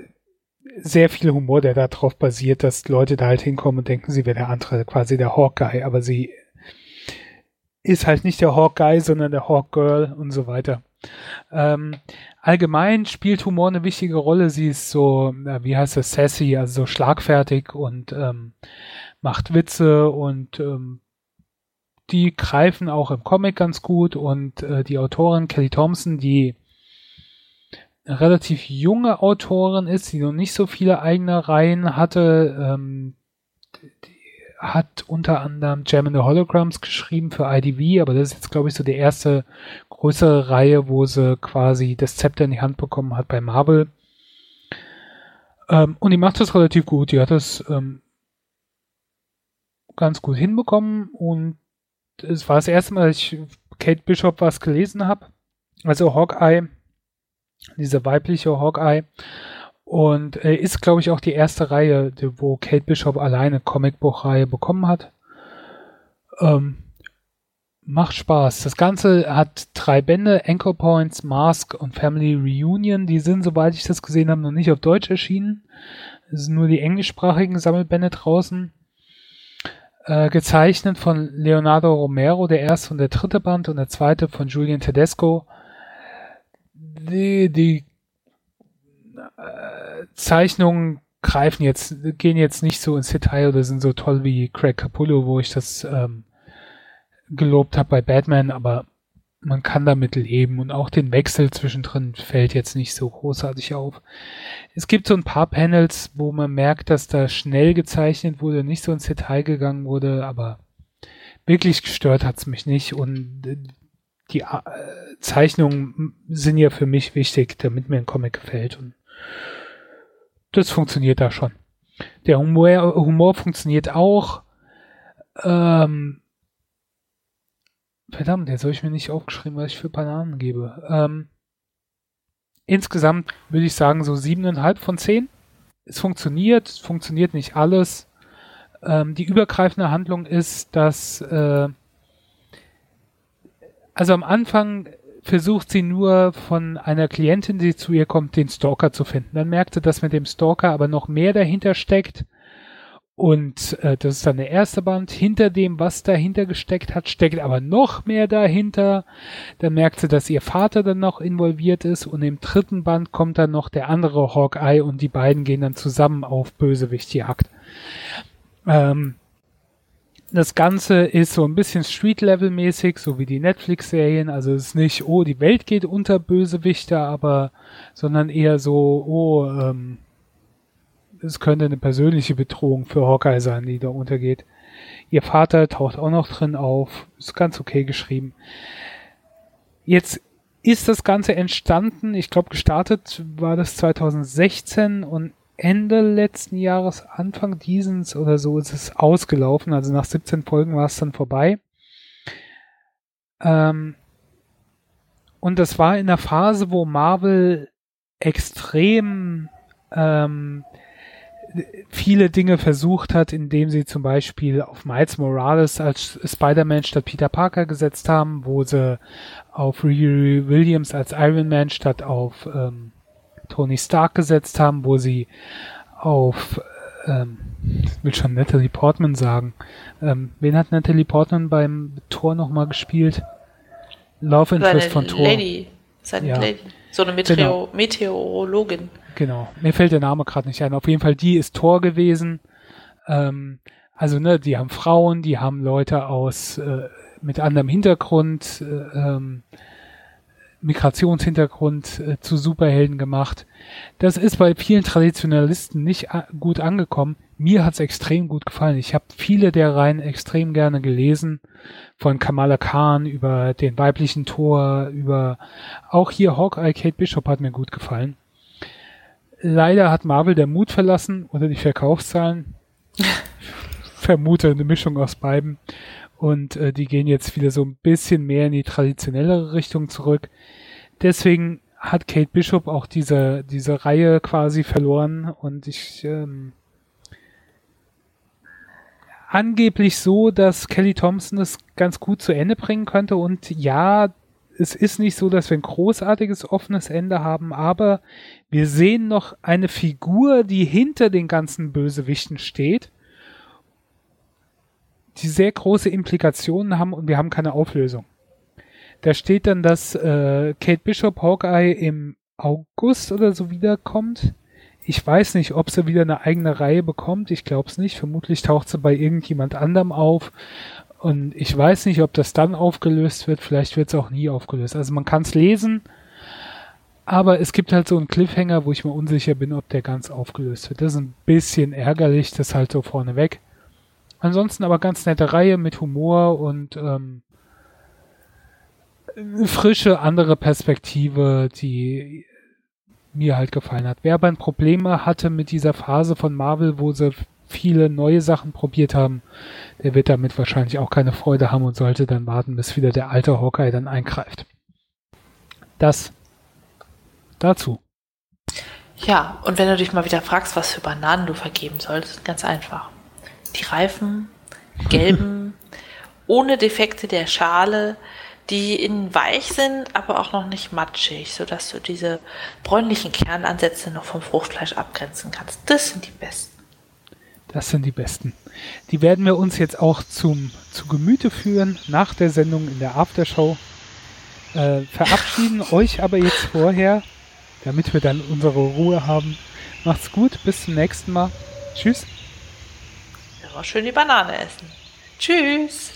sehr viel Humor, der darauf basiert, dass Leute da halt hinkommen und denken, sie wäre der andere, quasi der Hawkeye, aber sie ist halt nicht der Hawkeye, sondern der Hawkgirl und so weiter. Ähm, allgemein spielt Humor eine wichtige Rolle. Sie ist so, wie heißt das, sassy, also so schlagfertig und ähm, macht Witze und ähm, die greifen auch im Comic ganz gut und äh, die Autorin Kelly Thompson, die relativ junge Autorin ist, die noch nicht so viele eigene Reihen hatte. Ähm, hat unter anderem Jam in the Holograms geschrieben für IDV, aber das ist jetzt, glaube ich, so die erste größere Reihe, wo sie quasi das Zepter in die Hand bekommen hat bei Marvel. Ähm, und die macht das relativ gut. Die hat das ähm, ganz gut hinbekommen und es war das erste Mal, dass ich Kate Bishop was gelesen habe. Also Hawkeye dieser weibliche Hawkeye. Und äh, ist, glaube ich, auch die erste Reihe, die, wo Kate Bishop alleine Comicbuchreihe bekommen hat. Ähm, macht Spaß. Das Ganze hat drei Bände, Anchor Points, Mask und Family Reunion. Die sind, soweit ich das gesehen habe, noch nicht auf Deutsch erschienen. Es sind nur die englischsprachigen Sammelbände draußen. Äh, gezeichnet von Leonardo Romero, der erste und der dritte Band und der zweite von Julian Tedesco. Die, die äh, Zeichnungen greifen jetzt, gehen jetzt nicht so ins Detail oder sind so toll wie Craig Capullo, wo ich das ähm, gelobt habe bei Batman, aber man kann damit leben und auch den Wechsel zwischendrin fällt jetzt nicht so großartig auf. Es gibt so ein paar Panels, wo man merkt, dass da schnell gezeichnet wurde, nicht so ins Detail gegangen wurde, aber wirklich gestört hat's mich nicht und die äh, Zeichnungen sind ja für mich wichtig, damit mir ein Comic gefällt. Und das funktioniert da schon. Der Humor, Humor funktioniert auch. Ähm, verdammt, jetzt habe ich mir nicht aufgeschrieben, was ich für Bananen gebe. Ähm, insgesamt würde ich sagen so siebeneinhalb von zehn. Es funktioniert, es funktioniert nicht alles. Ähm, die übergreifende Handlung ist, dass äh, also am Anfang versucht sie nur von einer Klientin, die zu ihr kommt, den Stalker zu finden. Dann merkt sie, dass mit dem Stalker aber noch mehr dahinter steckt. Und äh, das ist dann der erste Band. Hinter dem, was dahinter gesteckt hat, steckt aber noch mehr dahinter. Dann merkt sie, dass ihr Vater dann noch involviert ist. Und im dritten Band kommt dann noch der andere Hawkeye und die beiden gehen dann zusammen auf Bösewichtjagd. Ähm, das Ganze ist so ein bisschen Street-Level-mäßig, so wie die Netflix-Serien. Also es ist nicht, oh, die Welt geht unter Bösewichter, aber, sondern eher so, oh, ähm, es könnte eine persönliche Bedrohung für Hawkeye sein, die da untergeht. Ihr Vater taucht auch noch drin auf. Ist ganz okay geschrieben. Jetzt ist das Ganze entstanden, ich glaube gestartet war das 2016 und Ende letzten Jahres, Anfang dieses oder so ist es ausgelaufen. Also nach 17 Folgen war es dann vorbei. Ähm, und das war in der Phase, wo Marvel extrem ähm, viele Dinge versucht hat, indem sie zum Beispiel auf Miles Morales als Spider-Man statt Peter Parker gesetzt haben, wo sie auf Riri Williams als Iron Man statt auf ähm, Tony Stark gesetzt haben, wo sie auf, ähm, ich will schon Natalie Portman sagen. Ähm, wen hat Natalie Portman beim Tor nochmal gespielt? Love Interest von Tor. Lady. Seine ja. Lady. So eine Meteo genau. Meteorologin. Genau. Mir fällt der Name gerade nicht ein. Auf jeden Fall, die ist Tor gewesen. Ähm, also, ne, die haben Frauen, die haben Leute aus äh, mit anderem Hintergrund, äh, ähm, Migrationshintergrund äh, zu Superhelden gemacht. Das ist bei vielen Traditionalisten nicht gut angekommen. Mir hat's extrem gut gefallen. Ich habe viele der Reihen extrem gerne gelesen. Von Kamala Khan über den weiblichen Tor, über auch hier Hawkeye, Kate Bishop hat mir gut gefallen. Leider hat Marvel der Mut verlassen oder die Verkaufszahlen. *laughs* Vermute eine Mischung aus beiden. Und äh, die gehen jetzt wieder so ein bisschen mehr in die traditionellere Richtung zurück. Deswegen hat Kate Bishop auch diese, diese Reihe quasi verloren und ich ähm, angeblich so, dass Kelly Thompson es ganz gut zu Ende bringen könnte und ja, es ist nicht so, dass wir ein großartiges offenes Ende haben, aber wir sehen noch eine Figur, die hinter den ganzen Bösewichten steht die sehr große Implikationen haben und wir haben keine Auflösung. Da steht dann, dass äh, Kate Bishop Hawkeye im August oder so wiederkommt. Ich weiß nicht, ob sie wieder eine eigene Reihe bekommt. Ich glaube es nicht. Vermutlich taucht sie bei irgendjemand anderem auf. Und ich weiß nicht, ob das dann aufgelöst wird. Vielleicht wird es auch nie aufgelöst. Also man kann es lesen, aber es gibt halt so einen Cliffhanger, wo ich mir unsicher bin, ob der ganz aufgelöst wird. Das ist ein bisschen ärgerlich, das halt so vorneweg. Ansonsten aber ganz nette Reihe mit Humor und ähm, frische andere Perspektive, die mir halt gefallen hat. Wer aber ein Problem hatte mit dieser Phase von Marvel, wo sie viele neue Sachen probiert haben, der wird damit wahrscheinlich auch keine Freude haben und sollte dann warten, bis wieder der alte Hawkeye dann eingreift. Das dazu. Ja, und wenn du dich mal wieder fragst, was für Bananen du vergeben sollst, ganz einfach die reifen, gelben, *laughs* ohne Defekte der Schale, die innen weich sind, aber auch noch nicht matschig, sodass du diese bräunlichen Kernansätze noch vom Fruchtfleisch abgrenzen kannst. Das sind die besten. Das sind die besten. Die werden wir uns jetzt auch zum, zu Gemüte führen, nach der Sendung in der Aftershow. Äh, verabschieden *laughs* euch aber jetzt vorher, damit wir dann unsere Ruhe haben. Macht's gut, bis zum nächsten Mal. Tschüss mal schön die Banane essen. Tschüss.